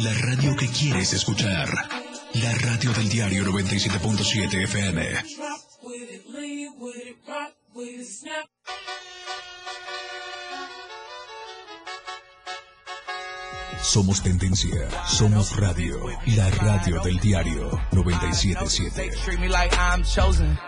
la radio que quieres escuchar. La radio del diario 97.7 FM. Somos tendencia, somos radio, la radio del diario 977.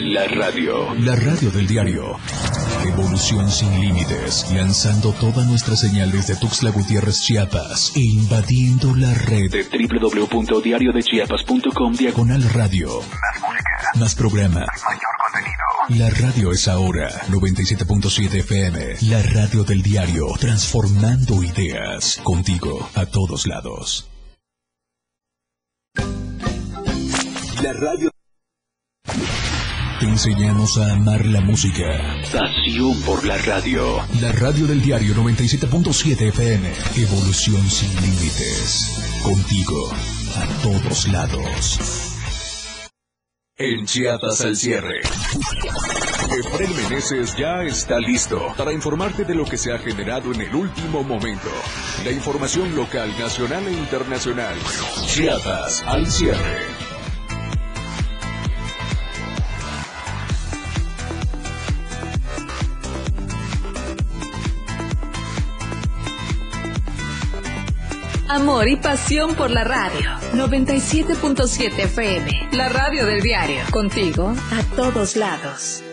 la radio. La radio del diario. Evolución sin límites. Lanzando toda nuestra señal desde Tuxtla Gutiérrez, Chiapas. E invadiendo la red de www.diariodechiapas.com diagonal radio. Más música. Más programa. Mayor contenido. La radio es ahora 97.7 FM. La radio del diario. Transformando ideas. Contigo a todos lados. La radio. Te enseñamos a amar la música. Pasión por la radio. La radio del diario 97.7 FM. Evolución sin límites. Contigo a todos lados. En Chiapas al cierre. Efren Meneses ya está listo para informarte de lo que se ha generado en el último momento. La información local, nacional e internacional. Chiapas al cierre. Amor y pasión por la radio. 97.7 FM. La radio del diario. Contigo a todos lados.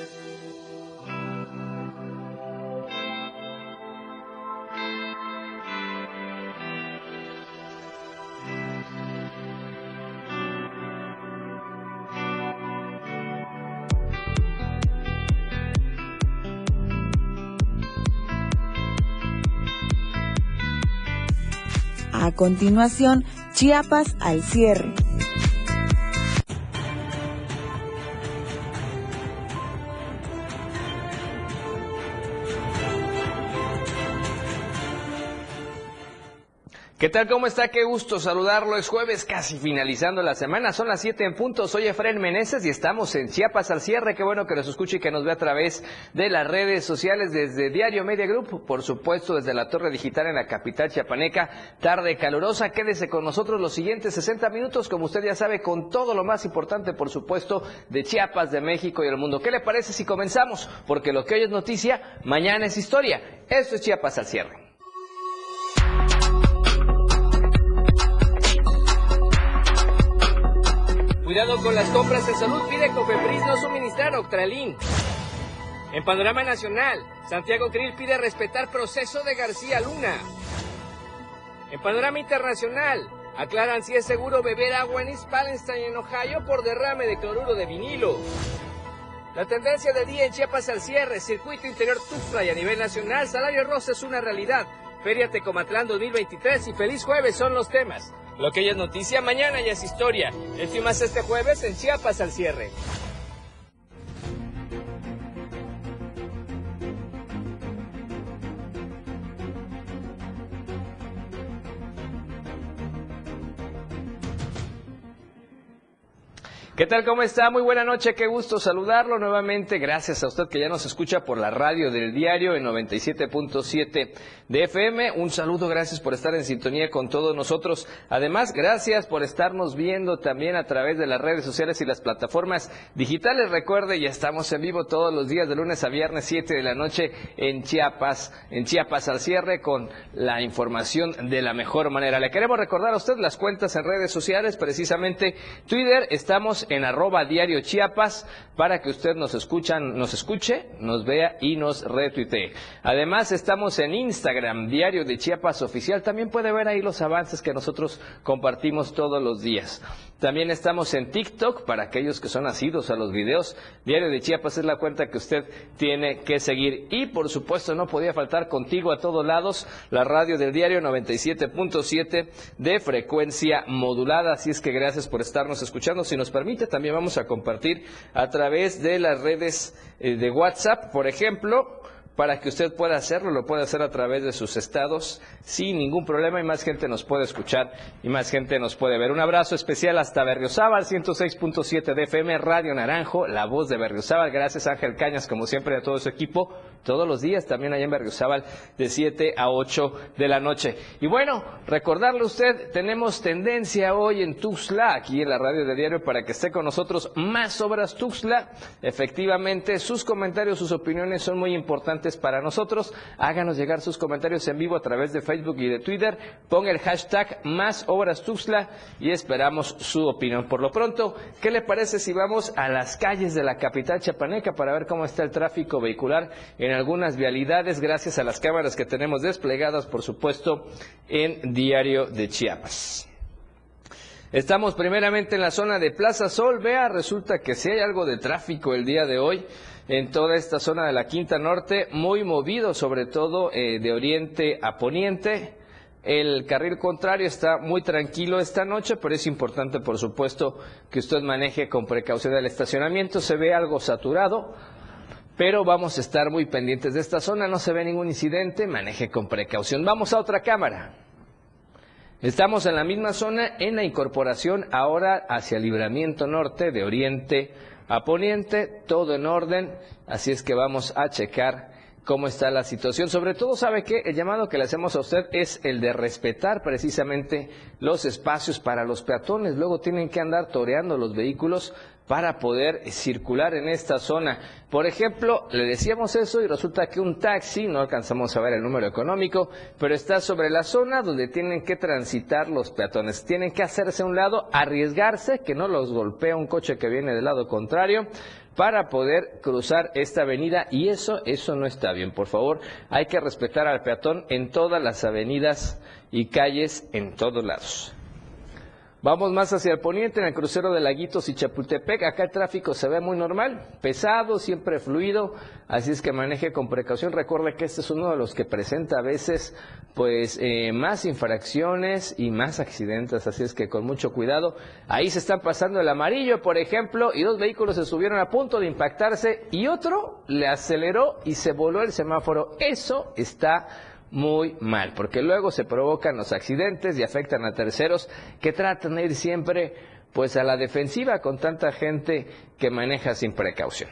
Continuación, Chiapas al cierre. ¿Qué tal? ¿Cómo está? Qué gusto saludarlo. Es jueves, casi finalizando la semana. Son las 7 en punto. Soy Efraín Meneses y estamos en Chiapas al cierre. Qué bueno que nos escuche y que nos vea a través de las redes sociales desde Diario Media Group. Por supuesto, desde la Torre Digital en la capital chiapaneca. Tarde calurosa. Quédese con nosotros los siguientes 60 minutos, como usted ya sabe, con todo lo más importante, por supuesto, de Chiapas, de México y del mundo. ¿Qué le parece si comenzamos? Porque lo que hoy es noticia, mañana es historia. Esto es Chiapas al cierre. Cuidado con las compras de salud, pide Cofepris no suministrar Octralin. En panorama nacional, Santiago Krill pide respetar proceso de García Luna. En panorama internacional, aclaran si es seguro beber agua en East Palestine, en Ohio, por derrame de cloruro de vinilo. La tendencia del día en Chiapas al cierre, circuito interior Tuxtla y a nivel nacional, salario rosa es una realidad. Feria Tecomatlán 2023 y feliz jueves son los temas. Lo que ya es noticia, mañana ya es historia. El más este jueves en Chiapas al cierre. ¿Qué tal? ¿Cómo está? Muy buena noche, qué gusto saludarlo nuevamente. Gracias a usted que ya nos escucha por la radio del diario en 97.7 de FM. Un saludo, gracias por estar en sintonía con todos nosotros. Además, gracias por estarnos viendo también a través de las redes sociales y las plataformas digitales. Recuerde, ya estamos en vivo todos los días de lunes a viernes, 7 de la noche en Chiapas, en Chiapas al cierre con la información de la mejor manera. Le queremos recordar a usted las cuentas en redes sociales, precisamente Twitter, estamos en arroba diario Chiapas para que usted nos escuchan, nos escuche, nos vea y nos retuitee. Además, estamos en Instagram, Diario de Chiapas Oficial. También puede ver ahí los avances que nosotros compartimos todos los días. También estamos en TikTok para aquellos que son nacidos a los videos. Diario de Chiapas es la cuenta que usted tiene que seguir. Y por supuesto no podía faltar contigo a todos lados la radio del diario 97.7 de frecuencia modulada. Así es que gracias por estarnos escuchando. Si nos permite, también vamos a compartir a través de las redes eh, de WhatsApp, por ejemplo para que usted pueda hacerlo, lo puede hacer a través de sus estados sin ningún problema y más gente nos puede escuchar y más gente nos puede ver. Un abrazo especial hasta Berriozábal, 106.7 de FM, Radio Naranjo, la voz de Berriozábal. Gracias Ángel Cañas, como siempre, a todo su equipo, todos los días también allá en Berriozábal, de 7 a 8 de la noche. Y bueno, recordarle a usted, tenemos tendencia hoy en Tuxtla, aquí en la radio de diario, para que esté con nosotros más obras Tuxtla. Efectivamente, sus comentarios, sus opiniones son muy importantes para nosotros. Háganos llegar sus comentarios en vivo a través de Facebook y de Twitter. Ponga el hashtag más obras Tuxtla y esperamos su opinión. Por lo pronto, ¿qué le parece si vamos a las calles de la capital chapaneca para ver cómo está el tráfico vehicular en algunas vialidades gracias a las cámaras que tenemos desplegadas, por supuesto, en Diario de Chiapas? Estamos primeramente en la zona de Plaza Sol. Vea, resulta que si hay algo de tráfico el día de hoy en toda esta zona de la Quinta Norte, muy movido sobre todo eh, de oriente a poniente. El carril contrario está muy tranquilo esta noche, pero es importante, por supuesto, que usted maneje con precaución el estacionamiento. Se ve algo saturado, pero vamos a estar muy pendientes de esta zona. No se ve ningún incidente, maneje con precaución. Vamos a otra cámara. Estamos en la misma zona, en la incorporación ahora hacia Libramiento Norte, de oriente a poniente, todo en orden, así es que vamos a checar cómo está la situación. Sobre todo, ¿sabe que El llamado que le hacemos a usted es el de respetar precisamente los espacios para los peatones. Luego tienen que andar toreando los vehículos para poder circular en esta zona. Por ejemplo, le decíamos eso y resulta que un taxi, no alcanzamos a ver el número económico, pero está sobre la zona donde tienen que transitar los peatones. Tienen que hacerse a un lado, arriesgarse, que no los golpea un coche que viene del lado contrario para poder cruzar esta avenida y eso, eso no está bien. Por favor, hay que respetar al peatón en todas las avenidas y calles en todos lados. Vamos más hacia el poniente, en el crucero de Laguitos y Chapultepec. Acá el tráfico se ve muy normal, pesado, siempre fluido, así es que maneje con precaución. Recuerde que este es uno de los que presenta a veces pues eh, más infracciones y más accidentes, así es que con mucho cuidado. Ahí se están pasando el amarillo, por ejemplo, y dos vehículos se subieron a punto de impactarse y otro le aceleró y se voló el semáforo. Eso está muy mal, porque luego se provocan los accidentes y afectan a terceros que tratan de ir siempre pues a la defensiva con tanta gente que maneja sin precaución.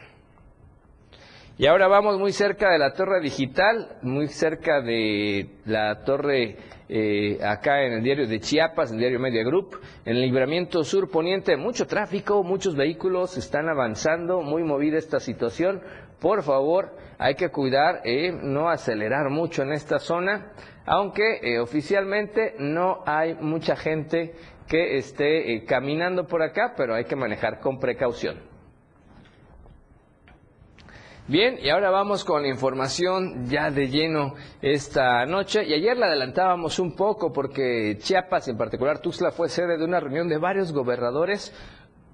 Y ahora vamos muy cerca de la torre digital, muy cerca de la torre eh, acá en el diario de Chiapas, en el diario Media Group, en el libramiento sur poniente, mucho tráfico, muchos vehículos están avanzando, muy movida esta situación. Por favor, hay que cuidar, eh, no acelerar mucho en esta zona, aunque eh, oficialmente no hay mucha gente que esté eh, caminando por acá, pero hay que manejar con precaución. Bien, y ahora vamos con la información ya de lleno esta noche. Y ayer la adelantábamos un poco porque Chiapas, en particular Tuxtla, fue sede de una reunión de varios gobernadores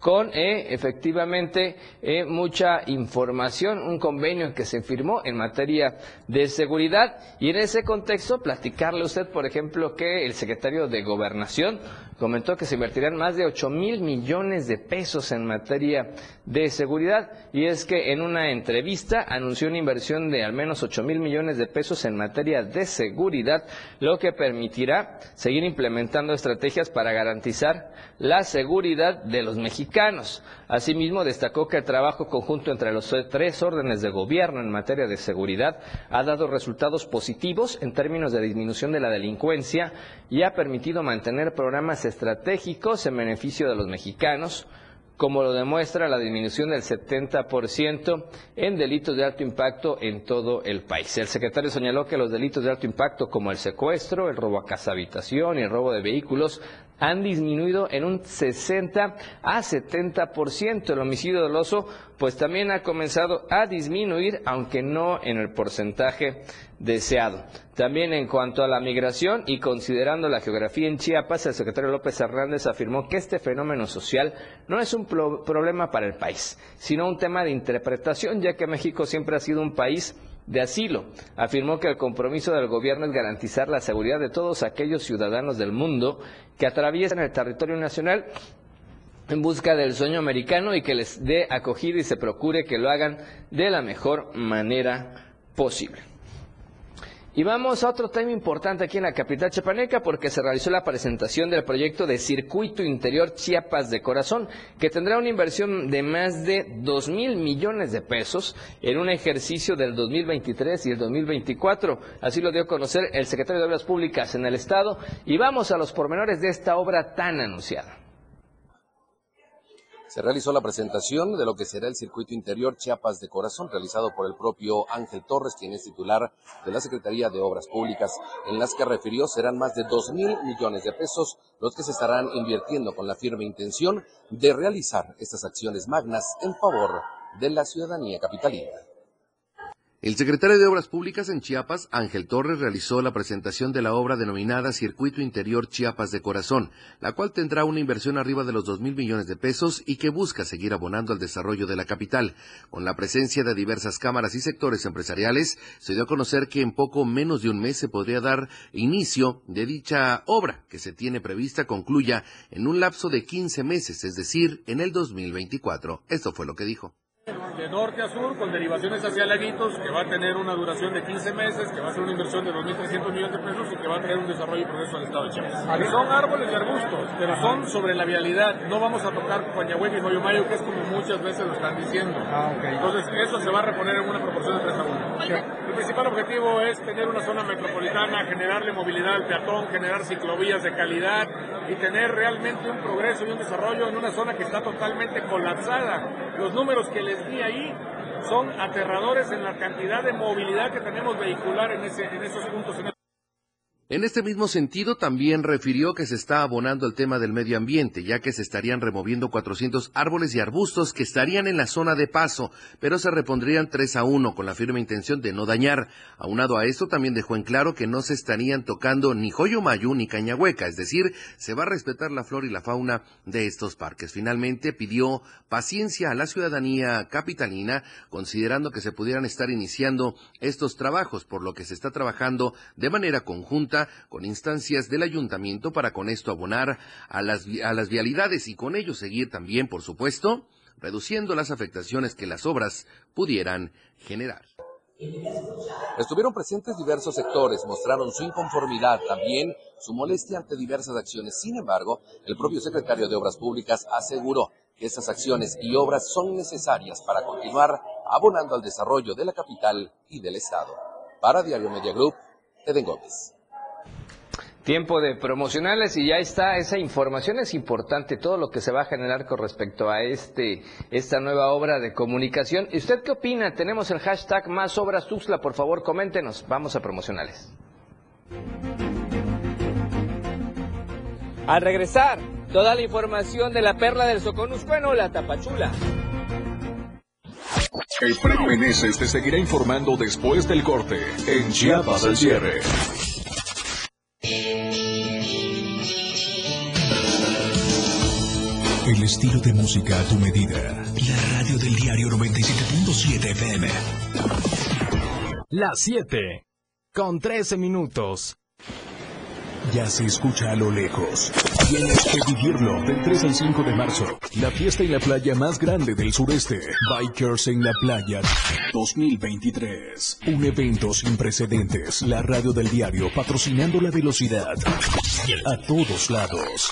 con eh, efectivamente eh, mucha información, un convenio que se firmó en materia de seguridad. Y en ese contexto platicarle a usted, por ejemplo, que el secretario de Gobernación comentó que se invertirán más de 8 mil millones de pesos en materia de seguridad y es que en una entrevista anunció una inversión de al menos 8 mil millones de pesos en materia de seguridad, lo que permitirá seguir implementando estrategias para garantizar la seguridad de los mexicanos. Asimismo, destacó que el trabajo conjunto entre los tres órdenes de gobierno en materia de seguridad ha dado resultados positivos en términos de disminución de la delincuencia y ha permitido mantener programas estratégicos en beneficio de los mexicanos, como lo demuestra la disminución del 70% en delitos de alto impacto en todo el país. El secretario señaló que los delitos de alto impacto como el secuestro, el robo a casa habitación y el robo de vehículos han disminuido en un 60 a 70%. El homicidio doloso pues también ha comenzado a disminuir, aunque no en el porcentaje deseado. También en cuanto a la migración y considerando la geografía en Chiapas, el secretario López Hernández afirmó que este fenómeno social no es un problema para el país, sino un tema de interpretación, ya que México siempre ha sido un país de asilo. Afirmó que el compromiso del gobierno es garantizar la seguridad de todos aquellos ciudadanos del mundo que atraviesan el territorio nacional en busca del sueño americano y que les dé acogida y se procure que lo hagan de la mejor manera posible. Y vamos a otro tema importante aquí en la capital chapaneca porque se realizó la presentación del proyecto de Circuito Interior Chiapas de Corazón, que tendrá una inversión de más de 2 mil millones de pesos en un ejercicio del 2023 y el 2024. Así lo dio a conocer el secretario de Obras Públicas en el Estado. Y vamos a los pormenores de esta obra tan anunciada se realizó la presentación de lo que será el circuito interior Chiapas de Corazón, realizado por el propio Ángel Torres, quien es titular de la Secretaría de Obras Públicas, en las que refirió serán más de dos mil millones de pesos los que se estarán invirtiendo con la firme intención de realizar estas acciones magnas en favor de la ciudadanía capitalina. El secretario de Obras Públicas en Chiapas, Ángel Torres, realizó la presentación de la obra denominada Circuito Interior Chiapas de Corazón, la cual tendrá una inversión arriba de los dos mil millones de pesos y que busca seguir abonando al desarrollo de la capital. Con la presencia de diversas cámaras y sectores empresariales, se dio a conocer que en poco menos de un mes se podría dar inicio de dicha obra, que se tiene prevista concluya en un lapso de 15 meses, es decir, en el 2024. Esto fue lo que dijo de norte a sur con derivaciones hacia Laguitos, que va a tener una duración de 15 meses, que va a ser una inversión de 2.300 millones de pesos y que va a tener un desarrollo y progreso al Estado de Chiapas. Son árboles y arbustos, pero son sobre la vialidad. No vamos a tocar Pañahueca y Joyomayo, que es como muchas veces lo están diciendo. Ah, Entonces, eso se va a reponer en una proporción de 3 a 1. El principal objetivo es tener una zona metropolitana, generarle movilidad al peatón, generar ciclovías de calidad y tener realmente un progreso y un desarrollo en una zona que está totalmente colapsada. Los números que les di ahí son aterradores en la cantidad de movilidad que tenemos vehicular en, esos puntos. Este mismo sentido, también refirió que se está abonando el tema del medio ambiente, ya que se estarían removiendo 400 árboles y arbustos que estarían en la zona de paso, pero se repondrían 3 a 1 con la firme intención de no dañar. Aunado a esto, también dejó en claro que no se estarían tocando ni Joyomayu ni Cañahueca, es decir, se va a respetar la flora y la fauna de estos parques. Finalmente, pidió paciencia a la ciudadanía capitalina, considerando que se pudieran estar iniciando estos trabajos, por lo que se está trabajando de manera conjunta con instancias del ayuntamiento para con esto abonar a las, a las vialidades y con ello seguir también, por supuesto, reduciendo las afectaciones que las obras pudieran generar. Estuvieron presentes diversos sectores, mostraron su inconformidad, también su molestia ante diversas acciones. Sin embargo, el propio secretario de Obras Públicas aseguró que estas acciones y obras son necesarias para continuar abonando al desarrollo de la capital y del Estado. Para Diario Media Group, Eden Gómez tiempo de promocionales y ya está esa información es importante todo lo que se va a generar con respecto a este esta nueva obra de comunicación. ¿Y usted qué opina? Tenemos el hashtag más obras Tuxla, por favor, coméntenos. Vamos a promocionales. Al regresar, toda la información de la perla del Soconuscueno, la Tapachula. El Premio Meneses te seguirá informando después del corte en Chiapas al cierre. El estilo de música a tu medida. La radio del diario 97.7 FM. Las 7. Con 13 minutos. Ya se escucha a lo lejos. Tienes que vivirlo del 3 al 5 de marzo. La fiesta en la playa más grande del sureste. Bikers en la playa 2023. Un evento sin precedentes. La radio del diario patrocinando la velocidad. A todos lados.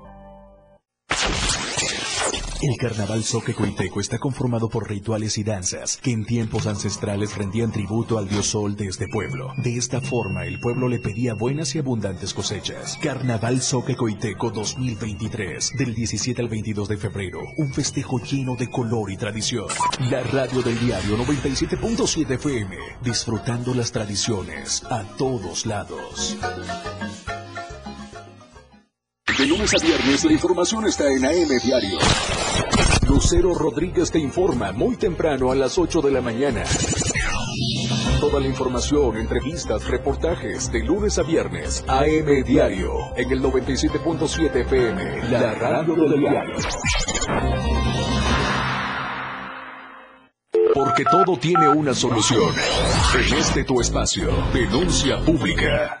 El carnaval Soque-Coiteco está conformado por rituales y danzas que en tiempos ancestrales rendían tributo al dios sol de este pueblo. De esta forma, el pueblo le pedía buenas y abundantes cosechas. Carnaval Soque-Coiteco 2023, del 17 al 22 de febrero, un festejo lleno de color y tradición. La radio del diario 97.7 FM, disfrutando las tradiciones a todos lados. De lunes a viernes la información está en AM Diario. Lucero Rodríguez te informa muy temprano a las 8 de la mañana. Toda la información, entrevistas, reportajes de lunes a viernes. AM Diario en el 97.7 FM. La radio del diario. Porque todo tiene una solución. En este tu espacio, denuncia pública.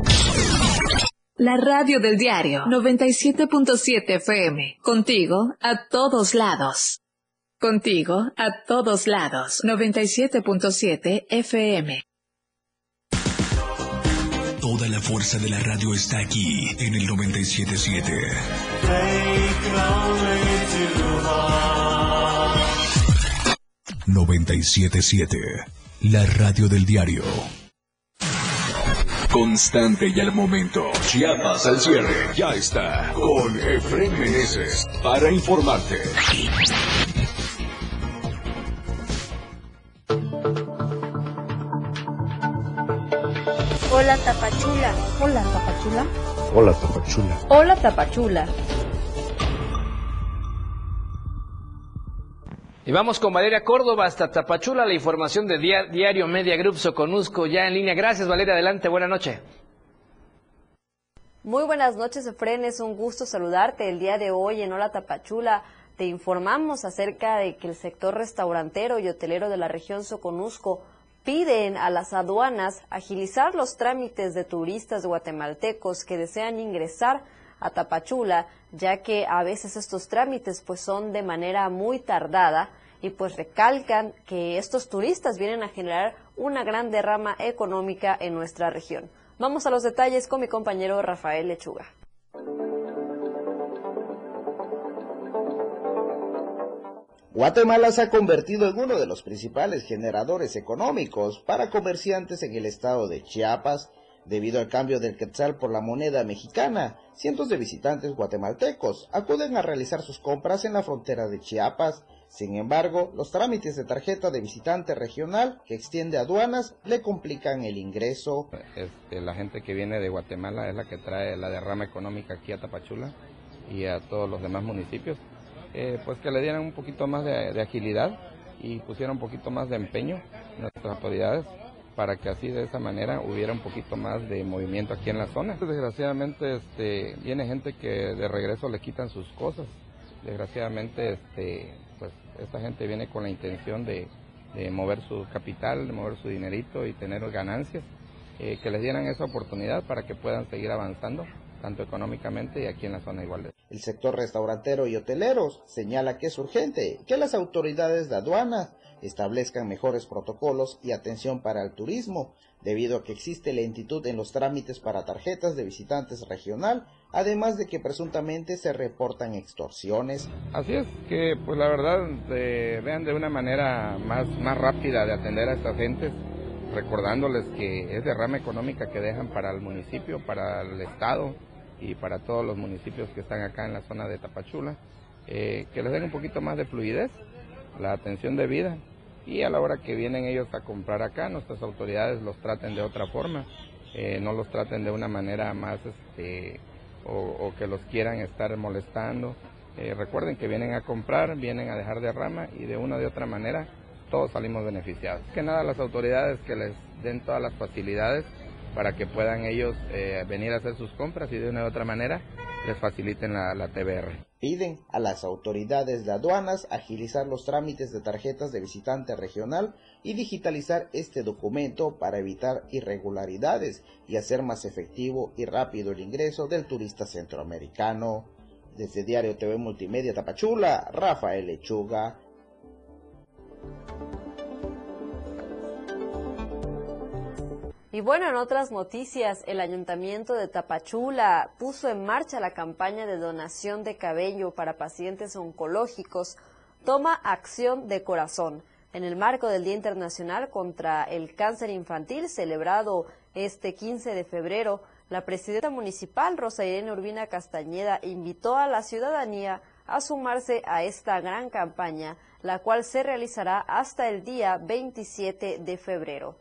La radio del diario 97.7 FM. Contigo a todos lados. Contigo a todos lados. 97.7 FM. Toda la fuerza de la radio está aquí en el 977. 977. La radio del diario. Constante y al momento. Chiapas al cierre. Ya está. Con Efren Meneses. Para informarte. Hola Tapachula. Hola, Tapachula. Hola, Tapachula. Hola Tapachula. Y vamos con Valeria Córdoba hasta Tapachula, la información de Diario Media Group Soconusco ya en línea. Gracias Valeria, adelante, buena noche. Muy buenas noches, Efren, es un gusto saludarte el día de hoy en Hola Tapachula. Te informamos acerca de que el sector restaurantero y hotelero de la región Soconusco piden a las aduanas agilizar los trámites de turistas guatemaltecos que desean ingresar a Tapachula, ya que a veces estos trámites pues son de manera muy tardada y pues recalcan que estos turistas vienen a generar una gran derrama económica en nuestra región. Vamos a los detalles con mi compañero Rafael Lechuga. Guatemala se ha convertido en uno de los principales generadores económicos para comerciantes en el estado de Chiapas. Debido al cambio del quetzal por la moneda mexicana, cientos de visitantes guatemaltecos acuden a realizar sus compras en la frontera de Chiapas. Sin embargo, los trámites de tarjeta de visitante regional que extiende aduanas le complican el ingreso. Este, la gente que viene de Guatemala es la que trae la derrama económica aquí a Tapachula y a todos los demás municipios. Eh, pues que le dieran un poquito más de, agilidad y pusieran un poquito más de empeño nuestras autoridades para que así de esa manera hubiera un poquito más de movimiento aquí en la zona. Desgraciadamente este, viene gente que de regreso le quitan sus cosas. Desgraciadamente este, pues esta gente viene con la intención de, mover su capital, de mover su dinerito y tener ganancias. Eh, que les dieran esa oportunidad para que puedan seguir avanzando tanto económicamente y aquí en la zona igual. El sector restaurantero y hoteleros señala que es urgente que las autoridades de aduanas establezcan mejores protocolos y atención para el turismo, debido a que existe lentitud en los trámites para tarjetas de visitantes regional, además de que presuntamente se reportan extorsiones. Así es que, pues la verdad, vean de una manera más, más rápida de atender a estas gentes, recordándoles que es derrama económica que dejan para el municipio, para el estado y para todos los municipios que están acá en la zona de Tapachula, eh, que les den un poquito más de fluidez, la atención debida y a la hora que vienen ellos a comprar acá, nuestras autoridades los traten de otra forma, eh, no los traten de una manera más este, o, que los quieran estar molestando. Eh, recuerden que vienen a comprar, vienen a dejar de rama y de una de otra manera todos salimos beneficiados. Que nada, las autoridades que les den todas las facilidades para que puedan ellos eh, venir a hacer sus compras y de una u otra manera les faciliten la, la TBR. Piden a las autoridades de aduanas agilizar los trámites de tarjetas de visitante regional y digitalizar este documento para evitar irregularidades y hacer más efectivo y rápido el ingreso del turista centroamericano. Desde Diario TV Multimedia Tapachula, Rafael Lechuga. Y bueno, en otras noticias, el Ayuntamiento de Tapachula puso en marcha la campaña de donación de cabello para pacientes oncológicos Toma Acción de Corazón, en el marco del Día Internacional contra el Cáncer Infantil, celebrado este 15 de febrero. La presidenta municipal, Rosa Irene Urbina Castañeda, invitó a la ciudadanía a sumarse a esta gran campaña, la cual se realizará hasta el día 27 de febrero.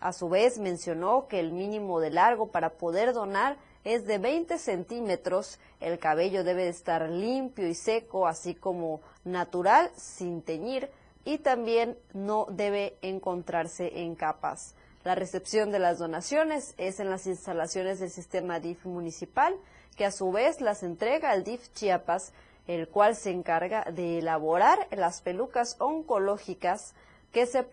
A su vez, mencionó que el mínimo de largo para poder donar es de 20 centímetros. El cabello debe estar limpio y seco, así como natural, sin teñir, y también no debe encontrarse en capas. La recepción de las donaciones es en las instalaciones del sistema DIF municipal, que a su vez las entrega al DIF Chiapas, el cual se encarga de elaborar las pelucas oncológicas que se,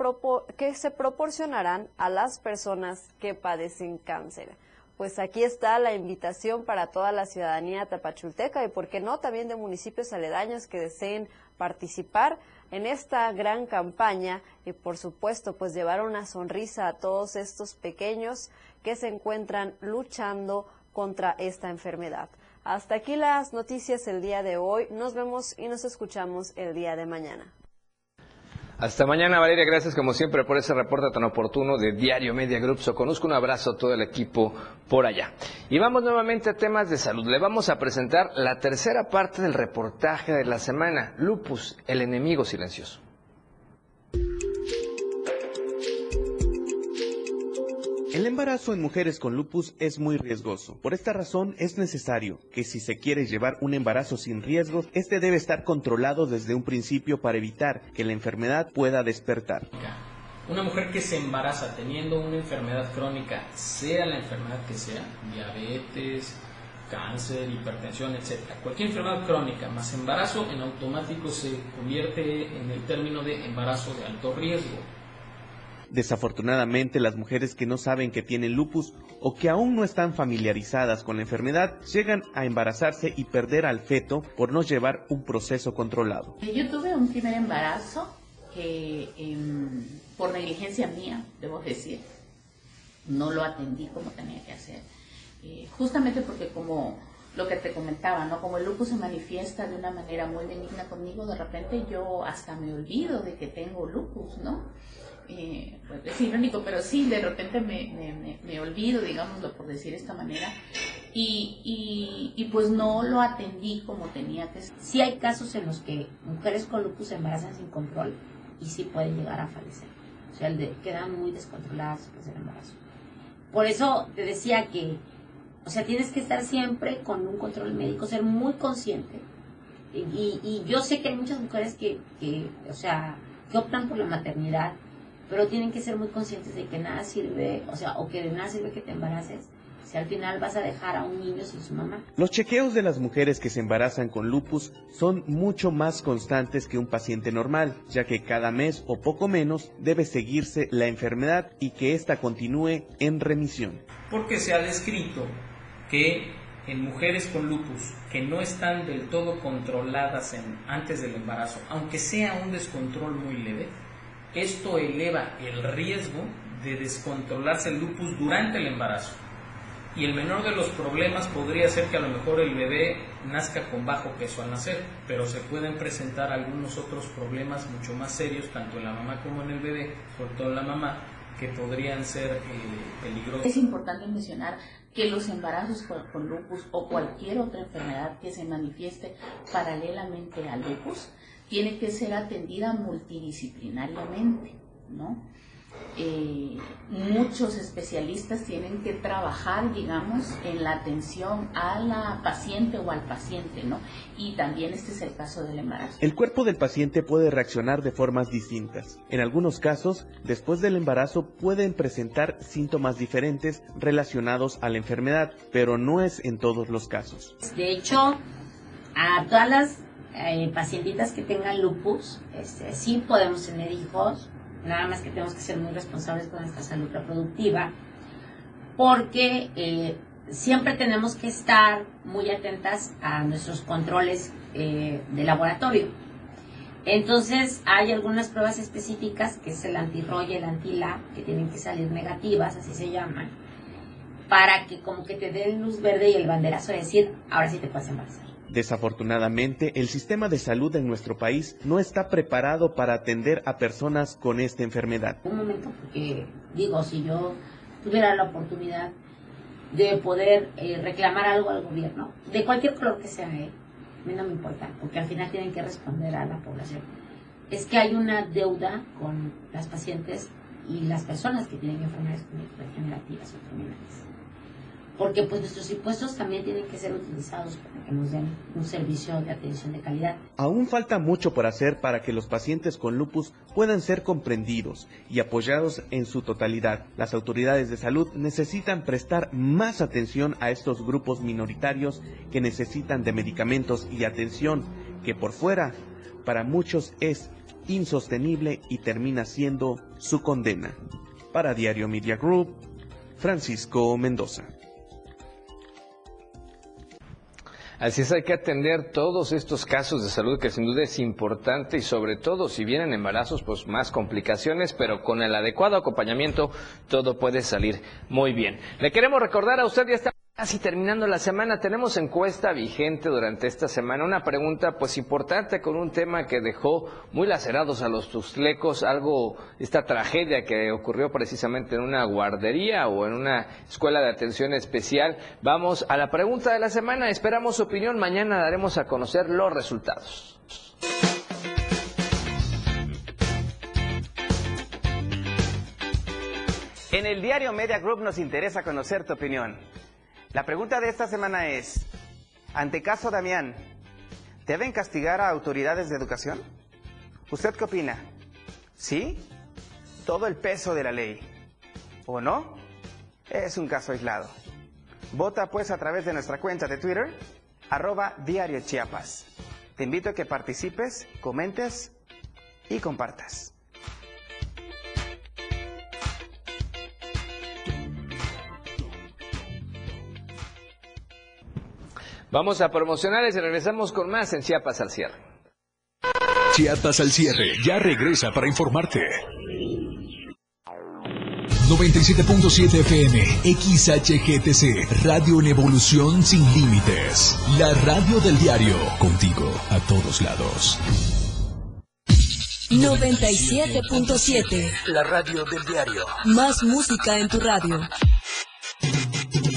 que se proporcionarán a las personas que padecen cáncer. Pues aquí está la invitación para toda la ciudadanía tapachulteca y, por qué no, también de municipios aledaños que deseen participar en esta gran campaña y, por supuesto, pues llevar una sonrisa a todos estos pequeños que se encuentran luchando contra esta enfermedad. Hasta aquí las noticias el día de hoy. Nos vemos y nos escuchamos el día de mañana. Hasta mañana, Valeria. Gracias como siempre por ese reporte tan oportuno de Diario Media Group. So, conozco un abrazo a todo el equipo por allá. Y vamos nuevamente a temas de salud. Le vamos a presentar la tercera parte del reportaje de la semana, Lupus, el enemigo silencioso. El embarazo en mujeres con lupus es muy riesgoso. Por esta razón es necesario que si se quiere llevar un embarazo sin riesgos, este debe estar controlado desde un principio para evitar que la enfermedad pueda despertar. Una mujer que se embaraza teniendo una enfermedad crónica, sea la enfermedad que sea, diabetes, cáncer, hipertensión, etc. Cualquier enfermedad crónica más embarazo en automático se convierte en el término de embarazo de alto riesgo. Desafortunadamente, las mujeres que no saben que tienen lupus o que aún no están familiarizadas con la enfermedad llegan a embarazarse y perder al feto por no llevar un proceso controlado. Yo tuve un primer embarazo que em, por negligencia mía, debo decir, no lo atendí como tenía que hacer. Eh, justamente porque como lo que te comentaba, ¿no? Como el lupus se manifiesta de una manera muy benigna conmigo, de repente yo hasta me olvido de que tengo lupus, ¿no? Eh, pues es irónico, pero sí, de repente me, me, olvido, digámoslo por decir de esta manera, y, y, pues no lo atendí como tenía que ser. Sí hay casos en los que mujeres con lupus se embarazan sin control y sí pueden llegar a fallecer. O sea, quedan muy descontroladas después del embarazo. Por eso te decía que, o sea, tienes que estar siempre con un control médico, ser muy consciente. Y, y yo sé que hay muchas mujeres que, que, o sea, que optan por la maternidad pero tienen que ser muy conscientes de que nada sirve, o sea, o que de nada sirve que te embaraces si al final vas a dejar a un niño sin su mamá. Los chequeos de las mujeres que se embarazan con lupus son mucho más constantes que un paciente normal, ya que cada mes o poco menos debe seguirse la enfermedad y que ésta continúe en remisión. Porque se ha descrito que en mujeres con lupus que no están del todo controladas en, antes del embarazo, aunque sea un descontrol muy leve, esto eleva el riesgo de descontrolarse el lupus durante el embarazo. Y el menor de los problemas podría ser que a lo mejor el bebé nazca con bajo peso al nacer, pero se pueden presentar algunos otros problemas mucho más serios, tanto en la mamá como en el bebé, sobre todo en la mamá, que podrían ser eh, peligrosos. Es importante mencionar que los embarazos con lupus o cualquier otra enfermedad que se manifieste paralelamente al lupus tiene que ser atendida multidisciplinariamente, ¿no? eh, muchos especialistas tienen que trabajar, digamos, en la atención a la paciente o al paciente, ¿no? Y también este es el caso del embarazo. El cuerpo del paciente puede reaccionar de formas distintas. En algunos casos, después del embarazo pueden presentar síntomas diferentes relacionados a la enfermedad, pero no es en todos los casos. De hecho, a todas las eh, pacientitas que tengan lupus, este, sí podemos tener hijos, nada más que tenemos que ser muy responsables con nuestra salud reproductiva, porque eh, siempre tenemos que estar muy atentas a nuestros controles eh, de laboratorio. Entonces, hay algunas pruebas específicas, que es el anti-ROY y el anti-LA, que tienen que salir negativas, así se llaman, para que como que te den luz verde y el banderazo de decir, ahora sí te puedes embarazar. Desafortunadamente, el sistema de salud en nuestro país no está preparado para atender a personas con esta enfermedad. Un momento, porque digo, si yo tuviera la oportunidad de poder eh, reclamar algo al gobierno, de cualquier color que sea, eh, a mí no me importa, porque al final tienen que responder a la población. Es que hay una deuda con las pacientes y las personas que tienen enfermedades degenerativas o terminales porque pues nuestros impuestos también tienen que ser utilizados para que nos den un servicio de atención de calidad. Aún falta mucho por hacer para que los pacientes con lupus puedan ser comprendidos y apoyados en su totalidad. Las autoridades de salud necesitan prestar más atención a estos grupos minoritarios que necesitan de medicamentos y atención que por fuera para muchos es insostenible y termina siendo su condena. Para Diario Media Group, Francisco Mendoza. Así es, hay que atender todos estos casos de salud que sin duda es importante y sobre todo si vienen embarazos, pues más complicaciones, pero con el adecuado acompañamiento todo puede salir muy bien. Le queremos recordar a usted, ya está Casi terminando la semana, tenemos encuesta vigente durante esta semana, una pregunta pues importante con un tema que dejó muy lacerados a los tuslecos, algo, esta tragedia que ocurrió precisamente en una guardería o en una escuela de atención especial. Vamos a la pregunta de la semana, esperamos su opinión, mañana daremos a conocer los resultados. En el diario Media Group nos interesa conocer tu opinión. La pregunta de esta semana es, ante caso Damián, ¿deben castigar a autoridades de educación? ¿Usted qué opina? ¿Sí? Todo el peso de la ley. ¿O no? Es un caso aislado. Vota pues a través de nuestra cuenta de Twitter, arroba Diario Chiapas. Te invito a que participes, comentes y compartas. Vamos a promocionar y regresamos con más en Chiapas al cierre. Chiapas al cierre ya regresa para informarte. 97.7 FM, XHGTC, Radio en Evolución Sin Límites. La radio del diario, contigo a todos lados. 97.7, La radio del diario. más música en tu radio.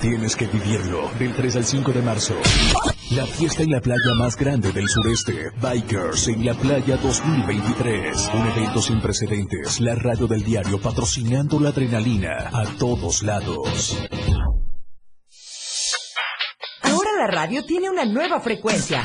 Tienes que vivirlo del 3 al 5 de marzo. La fiesta en la playa más grande del sureste, Bikers en la playa 2023. Un evento sin precedentes. La radio del diario patrocinando la adrenalina a todos lados. Ahora la radio tiene una nueva frecuencia.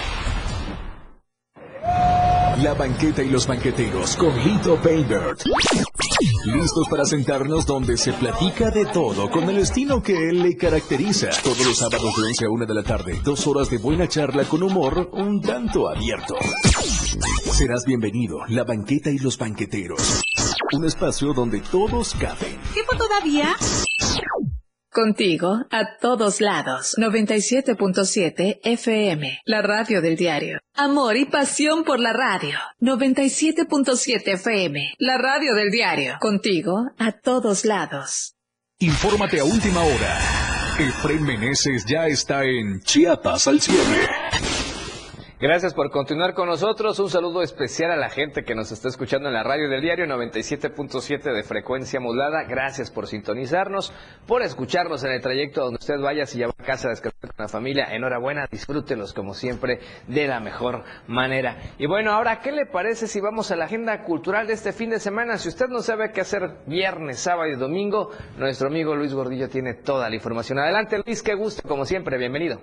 La banqueta y los banqueteros con Lito Paybird. Listos para sentarnos donde se platica de todo con el estilo que él le caracteriza. Todos los sábados de 11 a 1 de la tarde, dos horas de buena charla con humor un tanto abierto. Serás bienvenido, La banqueta y los banqueteros. Un espacio donde todos caben. ¿Tiempo todavía? Contigo a todos lados. 97.7 FM, la radio del diario. Amor y pasión por la radio. 97.7 FM, la radio del diario. Contigo a todos lados. Infórmate a última hora. Efraín Meneses ya está en Chiapas al cierre. Gracias por continuar con nosotros. Un saludo especial a la gente que nos está escuchando en la radio del diario 97.7 de frecuencia modulada. Gracias por sintonizarnos, por escucharnos en el trayecto donde usted vaya, si ya va a casa a descansar con la familia. Enhorabuena, disfrútelos como siempre de la mejor manera. Y bueno, ahora, ¿qué le parece si vamos a la agenda cultural de este fin de semana? Si usted no sabe qué hacer viernes, sábado y domingo, nuestro amigo Luis Gordillo tiene toda la información. Adelante, Luis, qué gusto, como siempre, bienvenido.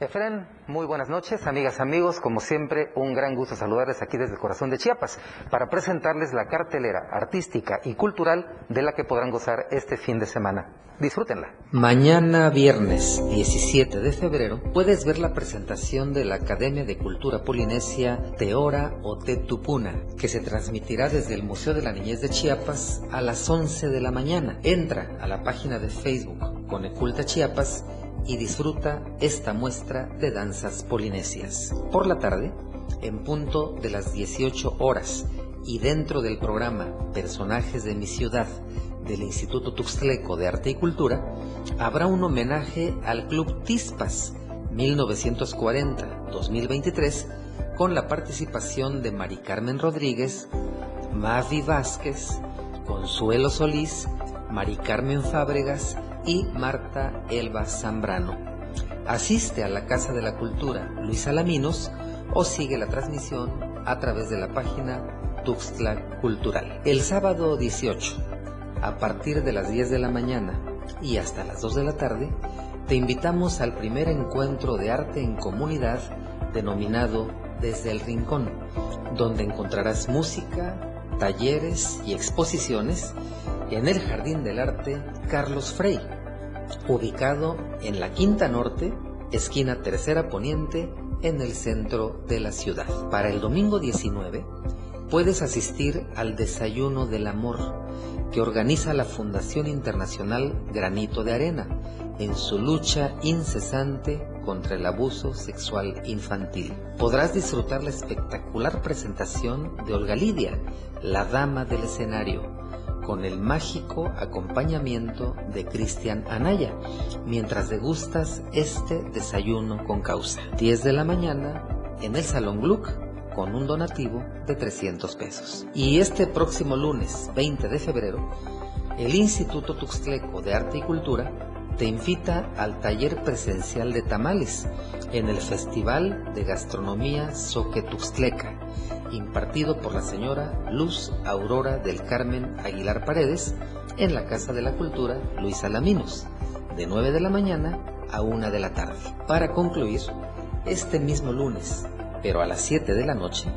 Efren, muy buenas noches, amigas, amigos. Como siempre, un gran gusto saludarles aquí desde el corazón de Chiapas para presentarles la cartelera artística y cultural de la que podrán gozar este fin de semana. Disfrútenla. Mañana viernes 17 de febrero puedes ver la presentación de la Academia de Cultura Polinesia Teora o Tetupuna, que se transmitirá desde el Museo de la Niñez de Chiapas a las 11 de la mañana. Entra a la página de Facebook Coneculta Chiapas y disfruta esta muestra de danzas polinesias. Por la tarde, en punto de las 18 horas y dentro del programa Personajes de mi ciudad del Instituto Tuxtleco de Arte y Cultura, habrá un homenaje al Club Tispas 1940-2023 con la participación de Mari Carmen Rodríguez, Mavi Vázquez, Consuelo Solís, Mari Carmen Fábregas y Marta Elba Zambrano. Asiste a la Casa de la Cultura Luis Alaminos o sigue la transmisión a través de la página Tuxtla Cultural. El sábado 18, a partir de las 10 de la mañana y hasta las 2 de la tarde, te invitamos al primer encuentro de arte en comunidad denominado Desde el Rincón, donde encontrarás música, talleres y exposiciones en el Jardín del Arte Carlos Frey, ubicado en la Quinta Norte, esquina Tercera Poniente, en el centro de la ciudad. Para el domingo 19, puedes asistir al Desayuno del Amor, que organiza la Fundación Internacional Granito de Arena, en su lucha incesante contra el abuso sexual infantil. Podrás disfrutar la espectacular presentación de Olga Lidia, la dama del escenario, con el mágico acompañamiento de Cristian Anaya, mientras degustas este desayuno con causa. 10 de la mañana en el Salón Gluck con un donativo de 300 pesos. Y este próximo lunes 20 de febrero, el Instituto Tuxtleco de Arte y Cultura te invita al taller presencial de tamales en el Festival de Gastronomía Soque Tuxtleca impartido por la señora Luz Aurora del Carmen Aguilar Paredes en la Casa de la Cultura Luis Alaminos, de 9 de la mañana a 1 de la tarde. Para concluir, este mismo lunes, pero a las 7 de la noche,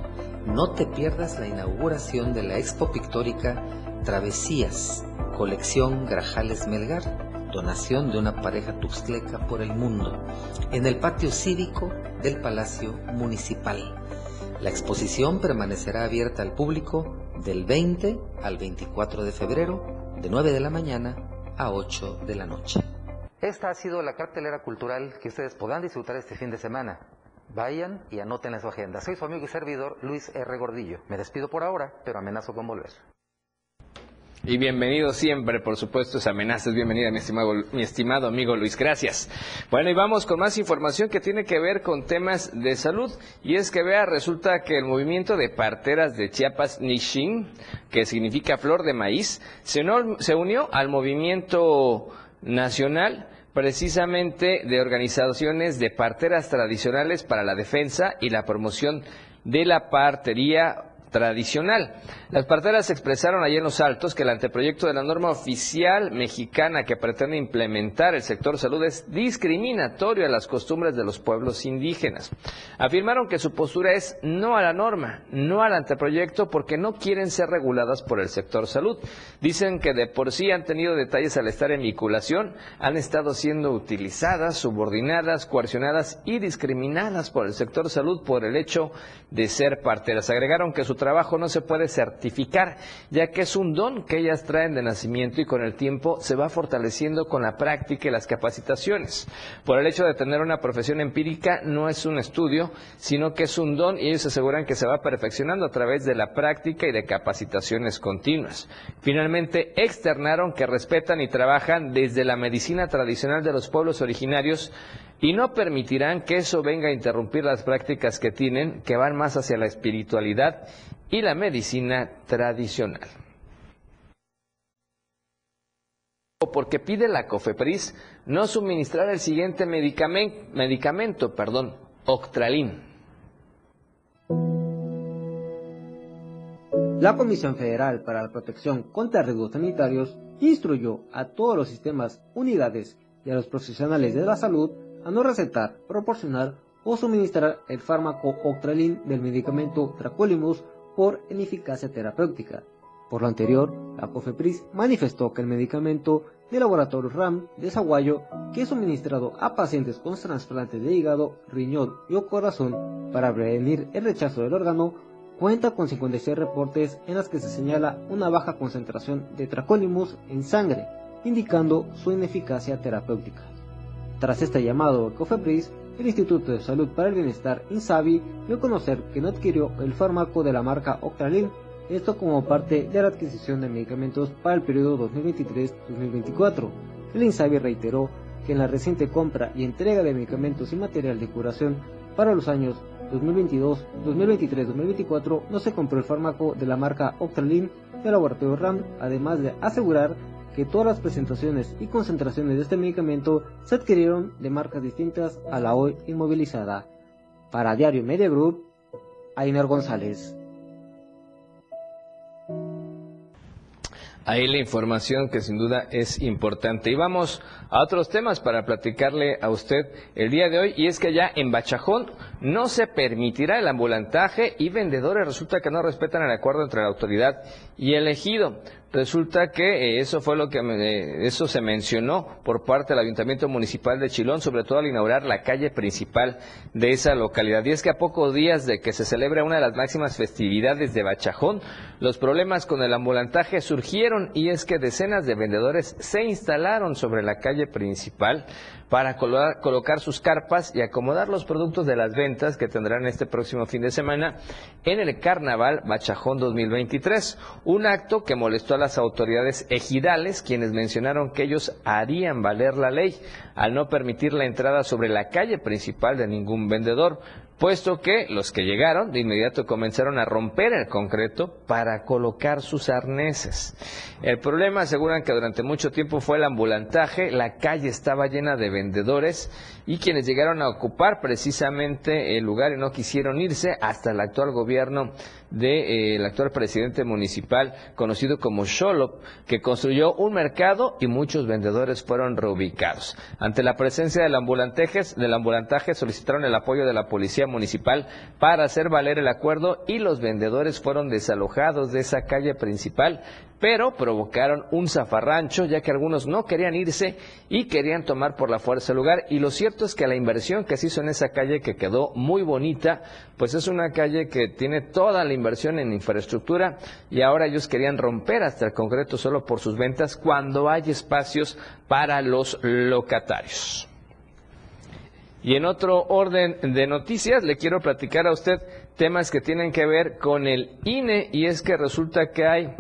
no te pierdas la inauguración de la Expo Pictórica Travesías, colección Grajales Melgar, donación de una pareja tuxtleca por el mundo, en el patio cívico del Palacio Municipal la exposición permanecerá abierta al público del 20 al 24 de febrero, de 9 de la mañana a 8 de la noche. Esta ha sido la cartelera cultural que ustedes podrán disfrutar este fin de semana. Vayan y anoten en su agenda. Soy su amigo y servidor Luis R. Gordillo. Me despido por ahora, pero amenazo con volver. Y bienvenido siempre, por supuesto, es amenazas. Bienvenida, mi estimado, mi estimado amigo Luis. Gracias. Bueno, y vamos con más información que tiene que ver con temas de salud. Y es que, vea, resulta que el movimiento de parteras de Chiapas Nishin, que significa flor de maíz, se, se unió al movimiento nacional precisamente de organizaciones de parteras tradicionales para la defensa y la promoción de la partería tradicional. Las parteras expresaron ayer en Los Altos que el anteproyecto de la norma oficial mexicana que pretende implementar el sector salud es discriminatorio a las costumbres de los pueblos indígenas. Afirmaron que su postura es no a la norma, no al anteproyecto porque no quieren ser reguladas por el sector salud. Dicen que de por sí han tenido detalles al estar en vinculación, han estado siendo utilizadas, subordinadas, coercionadas y discriminadas por el sector salud por el hecho de ser parteras. Agregaron que su trabajo no se puede certificar, ya que es un don que ellas traen de nacimiento y con el tiempo se va fortaleciendo con la práctica y las capacitaciones. Por el hecho de tener una profesión empírica no es un estudio, sino que es un don y ellos aseguran que se va perfeccionando a través de la práctica y de capacitaciones continuas. Finalmente, externaron que respetan y trabajan desde la medicina tradicional de los pueblos originarios y no permitirán que eso venga a interrumpir las prácticas que tienen, que van más hacia la espiritualidad y la medicina tradicional. Porque pide la COFEPRIS no suministrar el siguiente medicamento, medicamento perdón, Octralin. La Comisión Federal para la Protección contra Riesgos Sanitarios instruyó a todos los sistemas, unidades y a los profesionales de la salud a no recetar, proporcionar o suministrar el fármaco Octralin del medicamento Tracolimus por ineficacia terapéutica. Por lo anterior, la COFEPRIS manifestó que el medicamento de laboratorio RAM de Zaguayo, que es suministrado a pacientes con trasplantes de hígado, riñón y o corazón para prevenir el rechazo del órgano, cuenta con 56 reportes en las que se señala una baja concentración de Tracolimus en sangre, indicando su ineficacia terapéutica. Tras este llamado a COFEPRIS, el Instituto de Salud para el Bienestar, INSABI, dio a conocer que no adquirió el fármaco de la marca Octralin, esto como parte de la adquisición de medicamentos para el periodo 2023-2024. El INSABI reiteró que en la reciente compra y entrega de medicamentos y material de curación para los años 2022, 2023, 2024 no se compró el fármaco de la marca Octralin del laboratorio RAM, además de asegurar que todas las presentaciones y concentraciones de este medicamento se adquirieron de marcas distintas a la hoy inmovilizada. Para Diario Media Group, Ainer González. Ahí la información que sin duda es importante. Y vamos a otros temas para platicarle a usted el día de hoy. Y es que ya en Bachajón no se permitirá el ambulantaje y vendedores resulta que no respetan el acuerdo entre la autoridad y el ejido. Resulta que eh, eso fue lo que eh, eso se mencionó por parte del Ayuntamiento Municipal de Chilón, sobre todo al inaugurar la calle principal de esa localidad. Y es que a pocos días de que se celebra una de las máximas festividades de Bachajón, los problemas con el ambulantaje surgieron y es que decenas de vendedores se instalaron sobre la calle principal para colocar sus carpas y acomodar los productos de las ventas que tendrán este próximo fin de semana en el Carnaval Bachajón 2023. Un acto que molestó a las autoridades ejidales, quienes mencionaron que ellos harían valer la ley al no permitir la entrada sobre la calle principal de ningún vendedor puesto que los que llegaron de inmediato comenzaron a romper el concreto para colocar sus arneses. El problema aseguran que durante mucho tiempo fue el ambulantaje, la calle estaba llena de vendedores y quienes llegaron a ocupar precisamente el lugar y no quisieron irse hasta el actual gobierno del eh, actual presidente municipal conocido como Sholop, que construyó un mercado y muchos vendedores fueron reubicados. Ante la presencia del del ambulantaje solicitaron el apoyo de la policía municipal para hacer valer el acuerdo y los vendedores fueron desalojados de esa calle principal pero provocaron un zafarrancho ya que algunos no querían irse y querían tomar por la fuerza el lugar y lo cierto es que la inversión que se hizo en esa calle que quedó muy bonita, pues es una calle que tiene toda la inversión en infraestructura y ahora ellos querían romper hasta el concreto solo por sus ventas cuando hay espacios para los locatarios. Y en otro orden de noticias, le quiero platicar a usted temas que tienen que ver con el INE y es que resulta que hay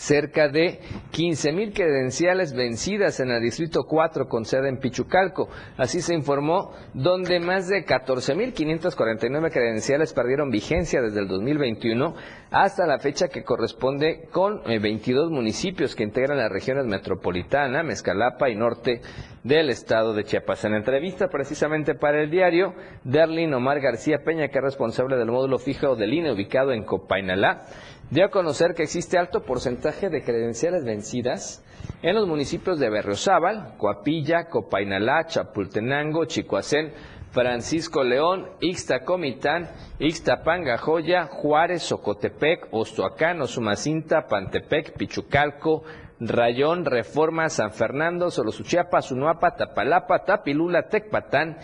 cerca de 15 mil credenciales vencidas en el Distrito 4 con sede en Pichucalco. Así se informó, donde más de 14 mil 549 credenciales perdieron vigencia desde el 2021 hasta la fecha que corresponde con 22 eh, municipios que integran las regiones metropolitana, Mezcalapa y norte del estado de Chiapas. En entrevista precisamente para el diario, Darlin Omar García Peña, que es responsable del módulo fijo del INE ubicado en Copainalá, dio a conocer que existe alto porcentaje de credenciales vencidas en los municipios de Berriozábal, Coapilla, Copainalá, Chapultenango, Chicoacén, Francisco León, Ixtacomitán, Ixtapangajoya, Juárez, Socotepec, Ostoacán, Osumacinta, Pantepec, Pichucalco, Rayón, Reforma, San Fernando, Solosuchiapa, Sunuapa, Tapalapa, Tapilula, Tecpatán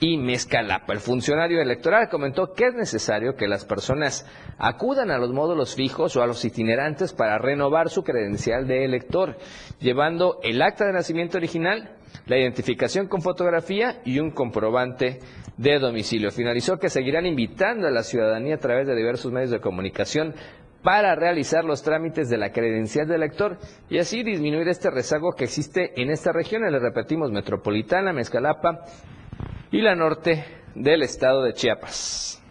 y Mezcalapa. El funcionario electoral comentó que es necesario que las personas acudan a los módulos fijos o a los itinerantes para renovar su credencial de elector, llevando el acta de nacimiento original, la identificación con fotografía y un comprobante de domicilio. Finalizó que seguirán invitando a la ciudadanía a través de diversos medios de comunicación para realizar los trámites de la credencial de elector y así disminuir este rezago que existe en esta región, le repetimos, metropolitana, Mezcalapa y la norte del estado de Chiapas.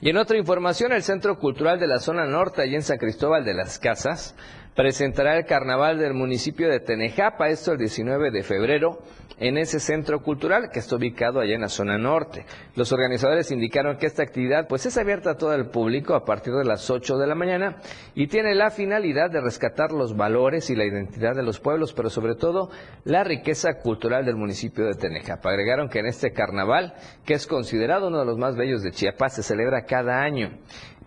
Y en otra información, el Centro Cultural de la Zona Norte, allí en San Cristóbal de las Casas, presentará el carnaval del municipio de Tenejapa, esto el 19 de febrero, en ese centro cultural que está ubicado allá en la zona norte. Los organizadores indicaron que esta actividad pues es abierta a todo el público a partir de las 8 de la mañana y tiene la finalidad de rescatar los valores y la identidad de los pueblos, pero sobre todo la riqueza cultural del municipio de Tenejapa. Agregaron que en este carnaval, que es considerado uno de los más bellos de Chiapas, se celebra cada año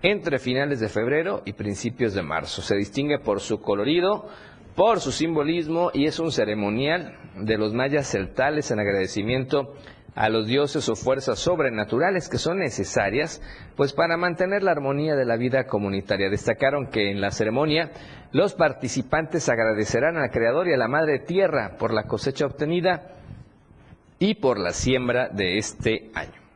entre finales de febrero y principios de marzo. Se distingue por su colorido, por su simbolismo y es un ceremonial de los mayas celtales en agradecimiento a los dioses o fuerzas sobrenaturales que son necesarias pues para mantener la armonía de la vida comunitaria. Destacaron que en la ceremonia los participantes agradecerán al creador y a la madre tierra por la cosecha obtenida y por la siembra de este año.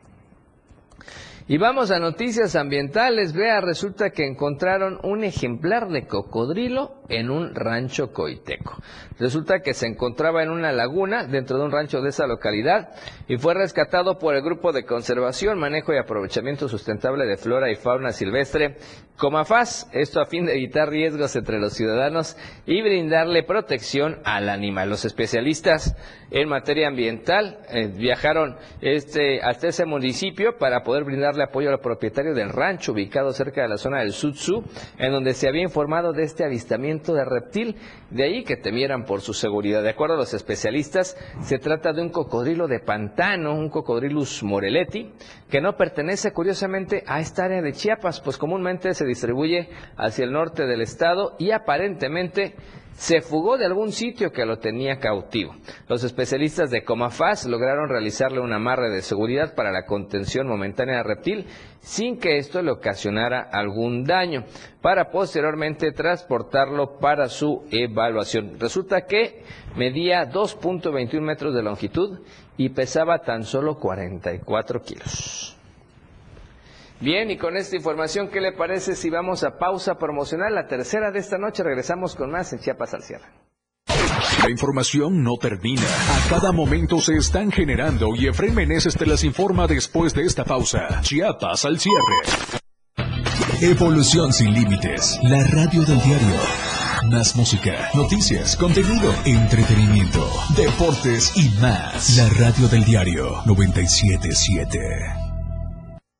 Y vamos a noticias ambientales. Vea, resulta que encontraron un ejemplar de cocodrilo en un rancho coiteco. Resulta que se encontraba en una laguna dentro de un rancho de esa localidad y fue rescatado por el Grupo de Conservación, Manejo y Aprovechamiento Sustentable de Flora y Fauna Silvestre, Comafaz, esto a fin de evitar riesgos entre los ciudadanos y brindarle protección al animal. Los especialistas en materia ambiental eh, viajaron este, hasta ese municipio para poder brindarle apoyo al propietario del rancho ubicado cerca de la zona del Sutsu, en donde se había informado de este avistamiento de reptil, de ahí que temieran por su seguridad. De acuerdo a los especialistas, se trata de un cocodrilo de pantano, un cocodrilus moreleti, que no pertenece curiosamente a esta área de Chiapas, pues comúnmente se distribuye hacia el norte del estado y aparentemente se fugó de algún sitio que lo tenía cautivo. Los especialistas de Comafaz lograron realizarle un amarre de seguridad para la contención momentánea del reptil sin que esto le ocasionara algún daño, para posteriormente transportarlo para su evaluación. Resulta que medía 2.21 metros de longitud y pesaba tan solo 44 kilos. Bien, y con esta información, ¿qué le parece si vamos a pausa promocional? La tercera de esta noche, regresamos con más en Chiapas al cierre. La información no termina. A cada momento se están generando y Efraín Meneses te las informa después de esta pausa. Chiapas al cierre. Evolución sin límites. La radio del diario. Más música, noticias, contenido, entretenimiento, deportes y más. La radio del diario 977.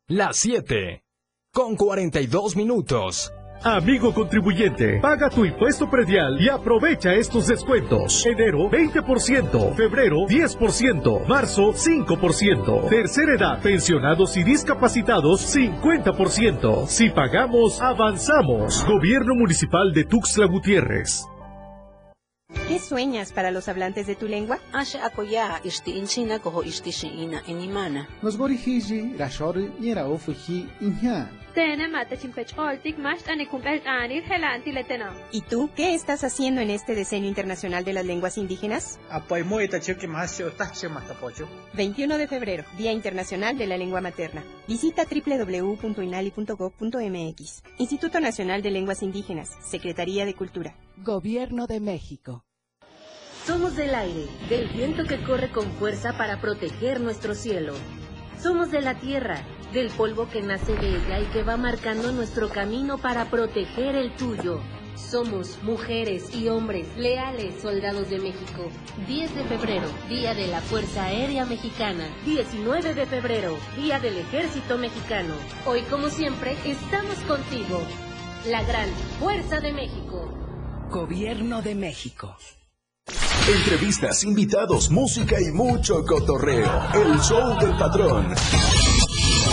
Las 7. Con 42 minutos. Amigo contribuyente, paga tu impuesto predial y aprovecha estos descuentos. Enero 20%, febrero 10%, marzo 5%, tercera edad, pensionados y discapacitados 50%. Si pagamos, avanzamos. Gobierno Municipal de Tuxtla Gutiérrez. qué sueñas para los hablantes de tu lengua? Nos gorihiji, rashori, yera ofuji, inha. ¿Y tú qué estás haciendo en este Decenio Internacional de las Lenguas Indígenas? 21 de febrero, Día Internacional de la Lengua Materna. Visita www.inali.gov.mx. Instituto Nacional de Lenguas Indígenas, Secretaría de Cultura. Gobierno de México. Somos del aire, del viento que corre con fuerza para proteger nuestro cielo. Somos de la tierra, del polvo que nace de ella y que va marcando nuestro camino para proteger el tuyo. Somos mujeres y hombres leales soldados de México. 10 de febrero, Día de la Fuerza Aérea Mexicana. 19 de febrero, Día del Ejército Mexicano. Hoy, como siempre, estamos contigo. La gran Fuerza de México. Gobierno de México. Entrevistas, invitados, música y mucho cotorreo. El show del patrón.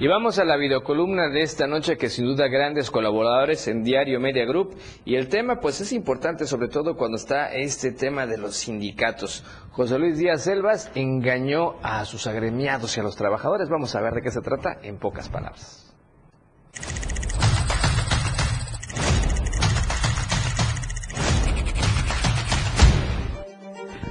Y vamos a la videocolumna de esta noche que sin duda grandes colaboradores en Diario Media Group y el tema pues es importante sobre todo cuando está este tema de los sindicatos. José Luis Díaz Selvas engañó a sus agremiados y a los trabajadores. Vamos a ver de qué se trata en pocas palabras.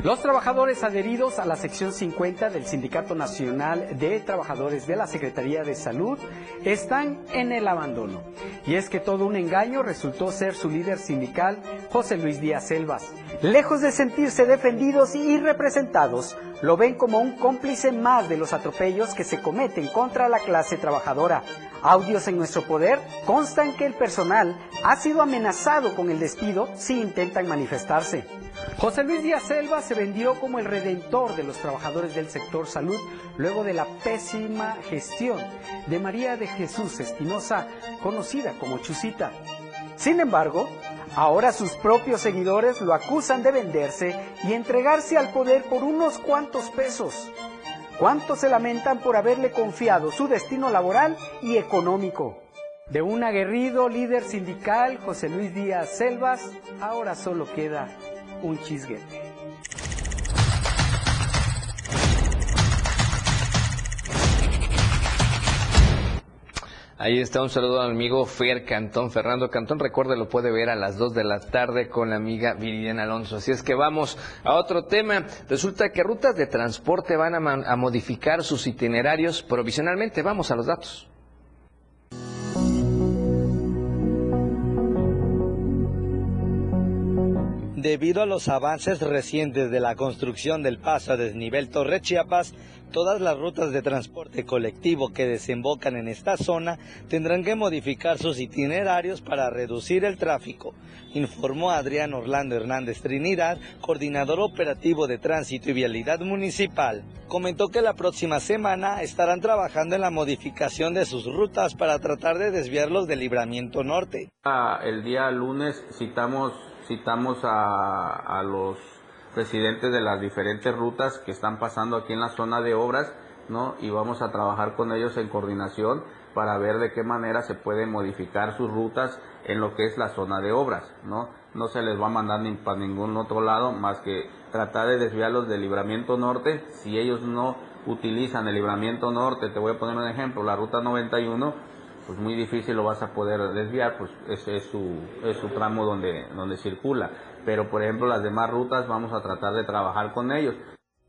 Los trabajadores adheridos a la sección 50 del Sindicato Nacional de Trabajadores de la Secretaría de Salud están en el abandono. Y es que todo un engaño resultó ser su líder sindical, José Luis Díaz Selvas. Lejos de sentirse defendidos y representados, lo ven como un cómplice más de los atropellos que se cometen contra la clase trabajadora. Audios en nuestro poder constan que el personal ha sido amenazado con el despido si intentan manifestarse. José Luis Díaz Selva se vendió como el redentor de los trabajadores del sector salud luego de la pésima gestión de María de Jesús Espinosa, conocida como Chusita. Sin embargo, ahora sus propios seguidores lo acusan de venderse y entregarse al poder por unos cuantos pesos. ¿Cuántos se lamentan por haberle confiado su destino laboral y económico? De un aguerrido líder sindical, José Luis Díaz Selvas, ahora solo queda un chisguete. Ahí está un saludo al amigo Fer Cantón. Fernando Cantón, recuerde, lo puede ver a las 2 de la tarde con la amiga Viridiana Alonso. Así es que vamos a otro tema. Resulta que rutas de transporte van a, a modificar sus itinerarios provisionalmente. Vamos a los datos. Debido a los avances recientes de la construcción del paso a desnivel Torre Chiapas, todas las rutas de transporte colectivo que desembocan en esta zona tendrán que modificar sus itinerarios para reducir el tráfico, informó Adrián Orlando Hernández Trinidad, coordinador operativo de tránsito y vialidad municipal. Comentó que la próxima semana estarán trabajando en la modificación de sus rutas para tratar de desviarlos del libramiento norte. El día lunes citamos citamos a, los presidentes de las diferentes rutas que están pasando aquí en la zona de obras, ¿no? Y vamos a trabajar con ellos en coordinación para ver de qué manera se pueden modificar sus rutas en lo que es la zona de obras, ¿no? No se les va a mandar ni para ningún otro lado más que tratar de desviarlos del libramiento norte. Si ellos no utilizan el libramiento norte, te voy a poner un ejemplo, la ruta 91, pues muy difícil lo vas a poder desviar, pues ese es su, es su tramo donde, donde circula. Pero por ejemplo las demás rutas vamos a tratar de trabajar con ellos.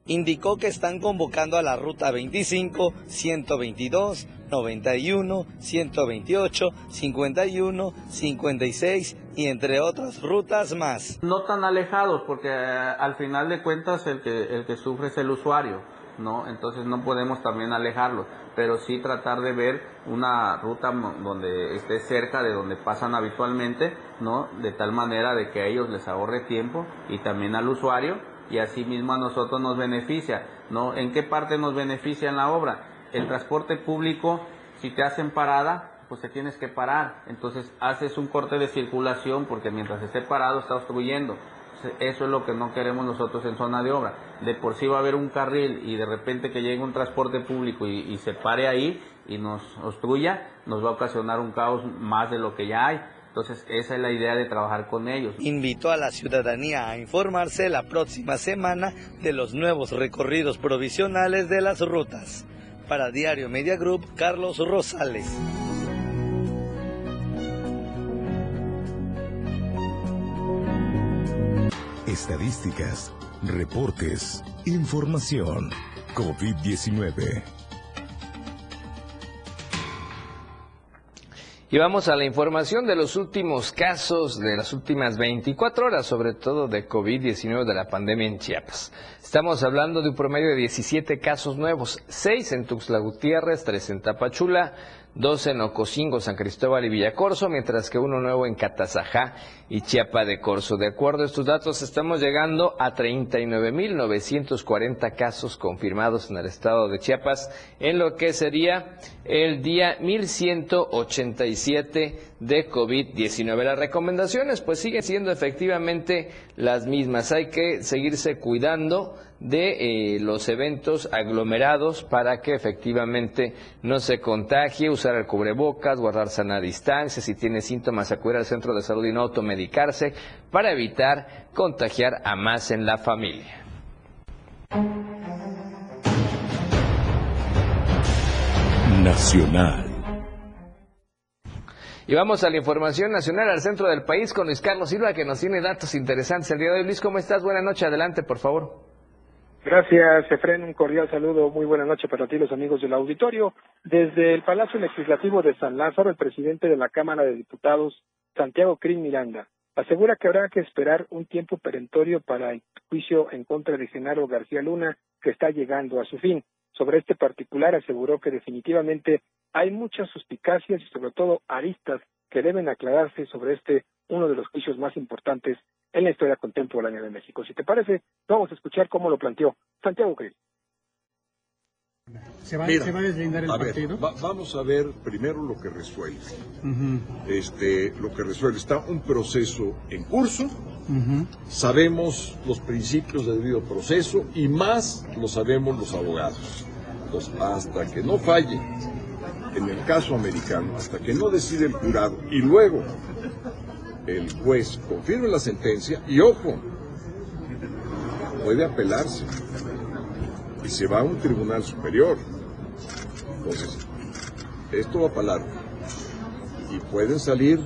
Indicó que están convocando a la ruta 25, 122, 91, 128, 51, 56 y entre otras rutas más. No tan alejados porque eh, al final de cuentas el que, el que sufre es el usuario. ¿No? Entonces no podemos también alejarlos, pero sí tratar de ver una ruta donde esté cerca de donde pasan habitualmente, ¿no? De tal manera de que a ellos les ahorre tiempo y también al usuario y así mismo a nosotros nos beneficia, ¿no? ¿En qué parte nos beneficia en la obra? El transporte público, si te hacen parada, pues te tienes que parar, entonces haces un corte de circulación porque mientras esté parado está obstruyendo eso es lo que no queremos nosotros en zona de obra. De por sí va a haber un carril y de repente que llegue un transporte público y, se pare ahí y nos obstruya, nos va a ocasionar un caos más de lo que ya hay. Entonces, esa es la idea de trabajar con ellos. Invitó a la ciudadanía a informarse la próxima semana de los nuevos recorridos provisionales de las rutas. Para Diario Media Group, Carlos Rosales. Estadísticas, reportes, información. COVID-19. Y vamos a la información de los últimos casos de las últimas 24 horas, sobre todo de COVID-19 de la pandemia en Chiapas. Estamos hablando de un promedio de 17 casos nuevos, 6 en Tuxtla Gutiérrez, 3 en Tapachula, dos en Ocosingo, San Cristóbal y Villacorso, mientras que uno nuevo en Catazajá y Chiapa de Corzo. De acuerdo a estos datos, estamos llegando a 39.940 casos confirmados en el estado de Chiapas, en lo que sería el día 1187 de COVID-19. Las recomendaciones pues siguen siendo efectivamente las mismas. Hay que seguirse cuidando de eh, los eventos aglomerados para que efectivamente no se contagie, usar el cubrebocas, guardar sana distancia, si tiene síntomas acudir al centro de salud y no automedicarse para evitar contagiar a más en la familia. Nacional. Y vamos a la información nacional al centro del país con Luis Carlos Silva que nos tiene datos interesantes el día de hoy. Luis, ¿cómo estás? Buenas noches, adelante, por favor. Gracias, Efren. Un cordial saludo. Muy buena noche para ti, los amigos del auditorio. Desde el Palacio Legislativo de San Lázaro, el presidente de la Cámara de Diputados, Santiago Crin Miranda, asegura que habrá que esperar un tiempo perentorio para el juicio en contra de Genaro García Luna, que está llegando a su fin. Sobre este particular aseguró que definitivamente hay muchas suspicacias y sobre todo aristas que deben aclararse sobre este uno de los juicios más importantes en la historia contemporánea de México. Si te parece, vamos a escuchar cómo lo planteó Santiago Cris. ¿Se va, ¿Se va, a deslindar el partido? vamos a ver primero lo que resuelve. este, lo que resuelve. Está un proceso en curso. Sabemos los principios del debido proceso y más lo sabemos los abogados. Entonces, hasta que no falle en el caso americano, hasta que no decide el jurado y luego el juez confirme la sentencia y ojo, puede apelarse y se va a un tribunal superior. Entonces, esto va para largo y pueden salir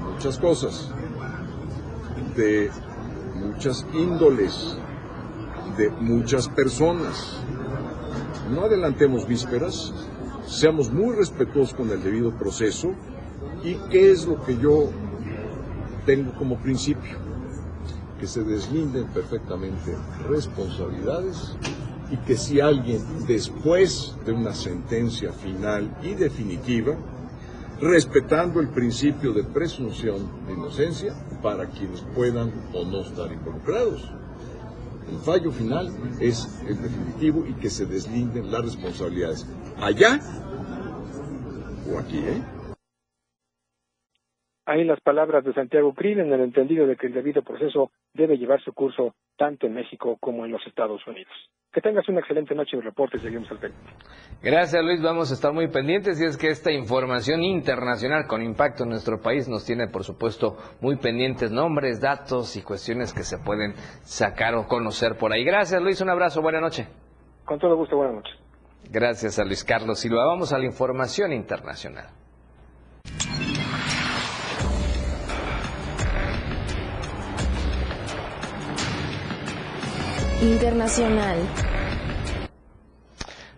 muchas cosas de muchas índoles, de muchas personas. No adelantemos vísperas, seamos muy respetuosos con el debido proceso y qué es lo que yo tengo como principio, que se deslinden perfectamente responsabilidades y que si alguien después de una sentencia final y definitiva, respetando el principio de presunción de inocencia para quienes puedan o no estar involucrados. El fallo final es el definitivo y que se deslinden las responsabilidades allá o aquí, ¿eh? Ahí las palabras de Santiago Krill en el entendido de que el debido proceso debe llevar su curso tanto en México como en los Estados Unidos. Que tengas una excelente noche de reporte seguimos al pendiente. Gracias Luis, vamos a estar muy pendientes y es que esta información internacional con impacto en nuestro país nos tiene por supuesto muy pendientes nombres, datos y cuestiones que se pueden sacar o conocer por ahí. Gracias Luis, un abrazo, buena noche. Con todo gusto, buenas noches. Gracias a Luis Carlos Silva. Vamos a la información internacional. Internacional.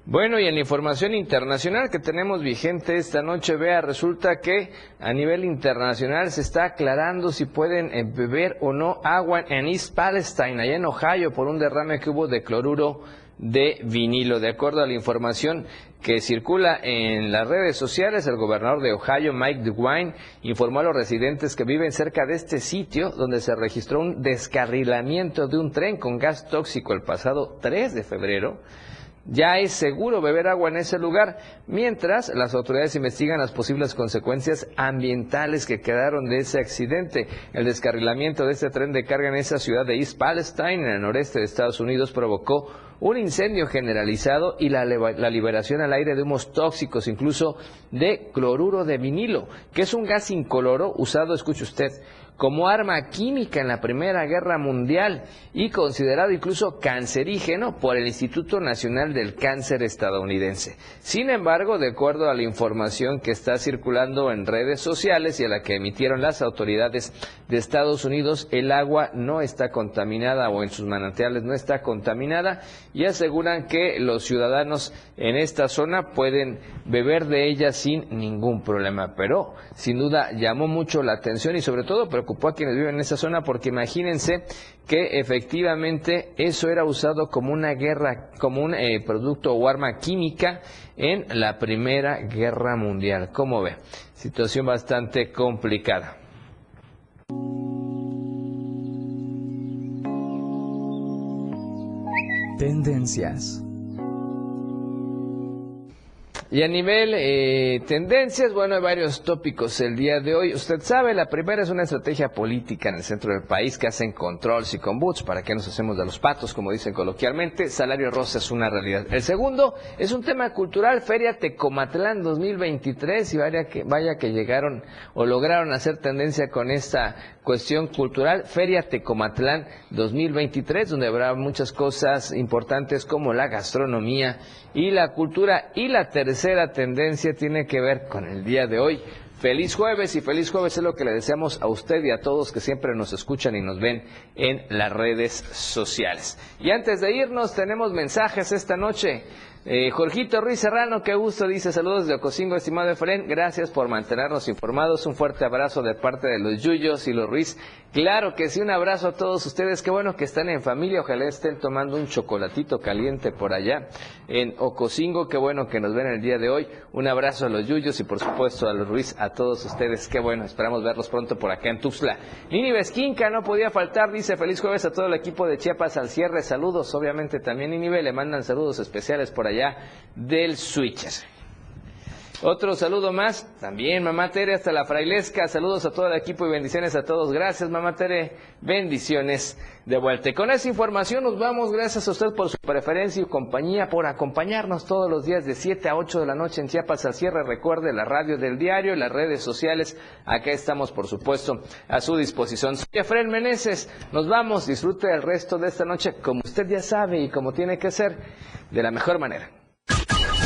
Bueno, y en la información internacional que tenemos vigente esta noche, vea, resulta que a nivel internacional se está aclarando si pueden eh, beber o no agua en East Palestine, allá en Ohio, por un derrame que hubo de cloruro de vinilo. De acuerdo a la información que circula en las redes sociales, el gobernador de Ohio, Mike DeWine, informó a los residentes que viven cerca de este sitio donde se registró un descarrilamiento de un tren con gas tóxico el pasado 3 de febrero ya es seguro beber agua en ese lugar, mientras las autoridades investigan las posibles consecuencias ambientales que quedaron de ese accidente. El descarrilamiento de este tren de carga en esa ciudad de East Palestine, en el noreste de Estados Unidos, provocó un incendio generalizado y la, la, liberación al aire de humos tóxicos, incluso de cloruro de vinilo, que es un gas incoloro usado, escuche usted, como arma química en la Primera Guerra Mundial y considerado incluso cancerígeno por el Instituto Nacional del Cáncer estadounidense. Sin embargo, de acuerdo a la información que está circulando en redes sociales y a la que emitieron las autoridades de Estados Unidos, el agua no está contaminada o en sus manantiales no está contaminada y aseguran que los ciudadanos en esta zona pueden beber de ella sin ningún problema. Pero sin duda llamó mucho la atención y sobre todo preocupó a quienes viven en esa zona porque imagínense que efectivamente eso era usado como una guerra, como un eh, producto o arma química en la Primera Guerra Mundial. ¿Cómo ve? Situación bastante complicada. Tendencias. Y a nivel eh, tendencias, bueno, hay varios tópicos el día de hoy. Usted sabe, la primera es una estrategia política en el centro del país que hacen controls y combuts. ¿Para qué nos hacemos de los patos, como dicen coloquialmente? Salario rosa es una realidad. El segundo es un tema cultural, Feria Tecomatlán 2023, y vaya que, vaya que llegaron o lograron hacer tendencia con esta cuestión cultural, Feria Tecomatlán 2023, donde habrá muchas cosas importantes como la gastronomía y la cultura. Y la tercera tendencia tiene que ver con el día de hoy. Feliz jueves y feliz jueves es lo que le deseamos a usted y a todos que siempre nos escuchan y nos ven en las redes sociales. Y antes de irnos tenemos mensajes esta noche. Eh, Jorgito Ruiz Serrano, qué gusto, dice saludos de Ocosingo, estimado Efren, gracias por mantenernos informados, un fuerte abrazo de parte de los Yuyos y los Ruiz. Claro que sí, un abrazo a todos ustedes, qué bueno que están en familia, ojalá estén tomando un chocolatito caliente por allá en Ocosingo, qué bueno que nos ven el día de hoy, un abrazo a los Yuyos y por supuesto a los Ruiz, a todos ustedes, qué bueno, esperamos verlos pronto por acá en Tuxtla. Nini Vesquinca no podía faltar, dice feliz jueves a todo el equipo de Chiapas al cierre, saludos, obviamente también Ninive le mandan saludos especiales por allá del Switches. Otro saludo más, también Mamá Tere hasta la Frailesca, saludos a todo el equipo y bendiciones a todos. Gracias Mamá Tere, bendiciones de vuelta. Y con esa información nos vamos, gracias a usted por su preferencia y compañía, por acompañarnos todos los días de 7 a 8 de la noche en Chiapas al cierre. Recuerde la radio del diario, las redes sociales, acá estamos por supuesto a su disposición. Soy Efraín Meneses, nos vamos, disfrute el resto de esta noche como usted ya sabe y como tiene que ser, de la mejor manera.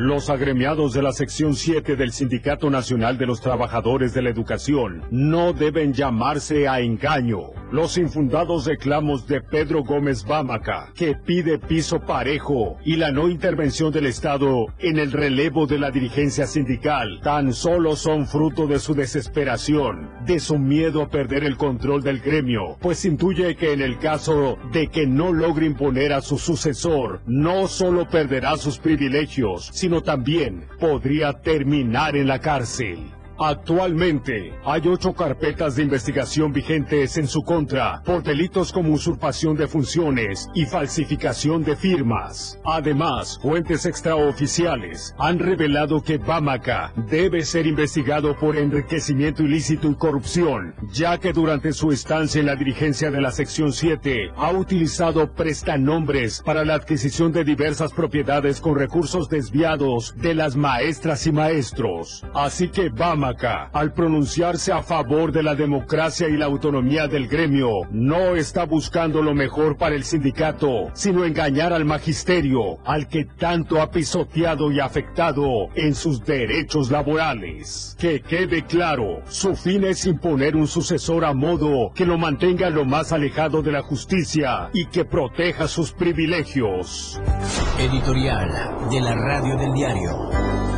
Los agremiados de la sección 7 del Sindicato Nacional de los Trabajadores de la Educación no deben llamarse a engaño. Los infundados reclamos de Pedro Gómez Bámaca, que pide piso parejo y la no intervención del Estado en el relevo de la dirigencia sindical, tan solo son fruto de su desesperación, de su miedo a perder el control del gremio, pues intuye que en el caso de que no logre imponer a su sucesor, no solo perderá sus privilegios, también podría terminar en la cárcel. Actualmente hay ocho carpetas de investigación vigentes en su contra por delitos como usurpación de funciones y falsificación de firmas. Además, fuentes extraoficiales han revelado que Bamaca debe ser investigado por enriquecimiento ilícito y corrupción, ya que durante su estancia en la dirigencia de la sección 7 ha utilizado prestanombres para la adquisición de diversas propiedades con recursos desviados de las maestras y maestros. Así que Bamaca al pronunciarse a favor de la democracia y la autonomía del gremio, no está buscando lo mejor para el sindicato, sino engañar al magisterio, al que tanto ha pisoteado y afectado en sus derechos laborales. Que quede claro, su fin es imponer un sucesor a modo que lo mantenga lo más alejado de la justicia y que proteja sus privilegios. Editorial de la Radio del Diario.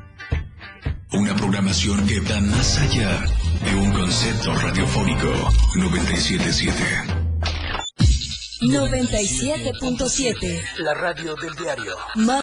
Una programación que va más allá de un concepto radiofónico. 977. 97.7. La radio del diario. Más